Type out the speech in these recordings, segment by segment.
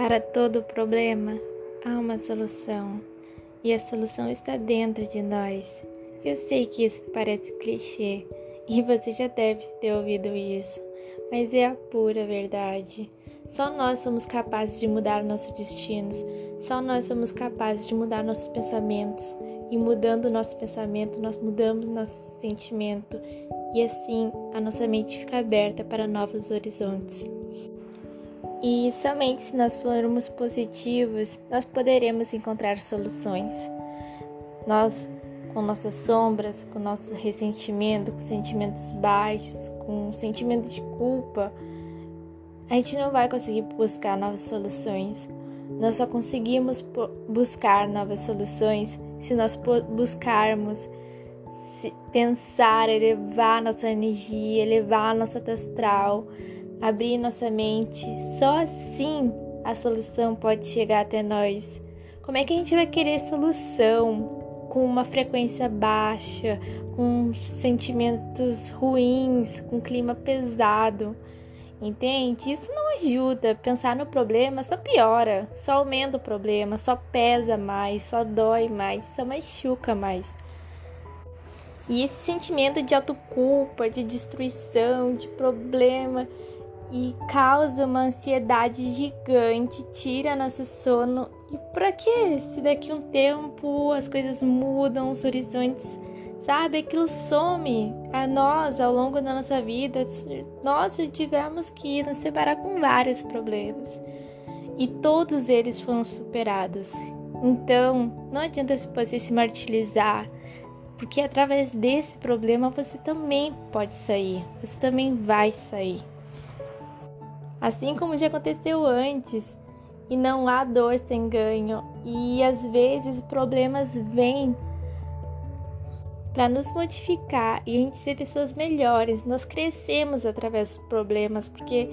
Para todo problema há uma solução, e a solução está dentro de nós. Eu sei que isso parece clichê e você já deve ter ouvido isso, mas é a pura verdade. Só nós somos capazes de mudar nossos destinos, só nós somos capazes de mudar nossos pensamentos. E mudando nosso pensamento, nós mudamos nosso sentimento, e assim a nossa mente fica aberta para novos horizontes. E somente se nós formos positivos, nós poderemos encontrar soluções. Nós, com nossas sombras, com nosso ressentimento, com sentimentos baixos, com sentimento de culpa, a gente não vai conseguir buscar novas soluções. Nós só conseguimos buscar novas soluções se nós buscarmos pensar, elevar nossa energia, elevar nosso astral, abrir nossa mente. Só assim a solução pode chegar até nós. Como é que a gente vai querer solução com uma frequência baixa, com sentimentos ruins, com clima pesado? Entende? Isso não ajuda. Pensar no problema só piora, só aumenta o problema, só pesa mais, só dói mais, só machuca mais. E esse sentimento de autoculpa, de destruição, de problema, e causa uma ansiedade gigante, tira nosso sono. E para que? Se daqui um tempo as coisas mudam, os horizontes, sabe? Aquilo some a nós ao longo da nossa vida. Nós já tivemos que nos separar com vários problemas. E todos eles foram superados. Então, não adianta você se martirizar, porque através desse problema você também pode sair, você também vai sair assim como já aconteceu antes. E não há dor sem ganho. E às vezes problemas vêm para nos modificar e a gente ser pessoas melhores. Nós crescemos através dos problemas, porque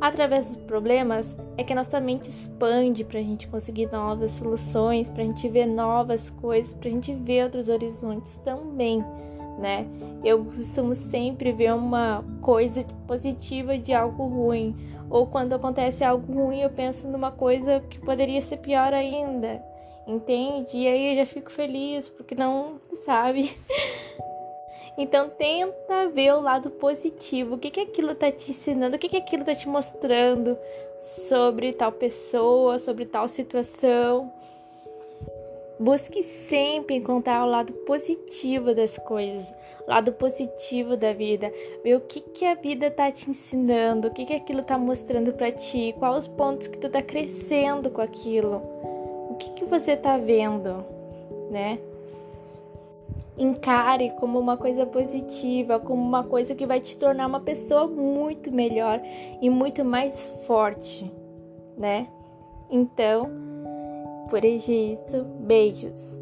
através dos problemas é que a nossa mente expande para a gente conseguir novas soluções, para a gente ver novas coisas, para a gente ver outros horizontes também, né? Eu costumo sempre ver uma coisa positiva de algo ruim ou quando acontece algo ruim, eu penso numa coisa que poderia ser pior ainda. Entende? E aí eu já fico feliz, porque não sabe. Então tenta ver o lado positivo. O que, que aquilo tá te ensinando? O que, que aquilo tá te mostrando sobre tal pessoa, sobre tal situação? Busque sempre encontrar o lado positivo das coisas, o lado positivo da vida. Ver o que, que a vida tá te ensinando, o que, que aquilo tá mostrando para ti, quais os pontos que tu tá crescendo com aquilo, o que, que você tá vendo, né? Encare como uma coisa positiva, como uma coisa que vai te tornar uma pessoa muito melhor e muito mais forte, né? Então, por isso, beijos.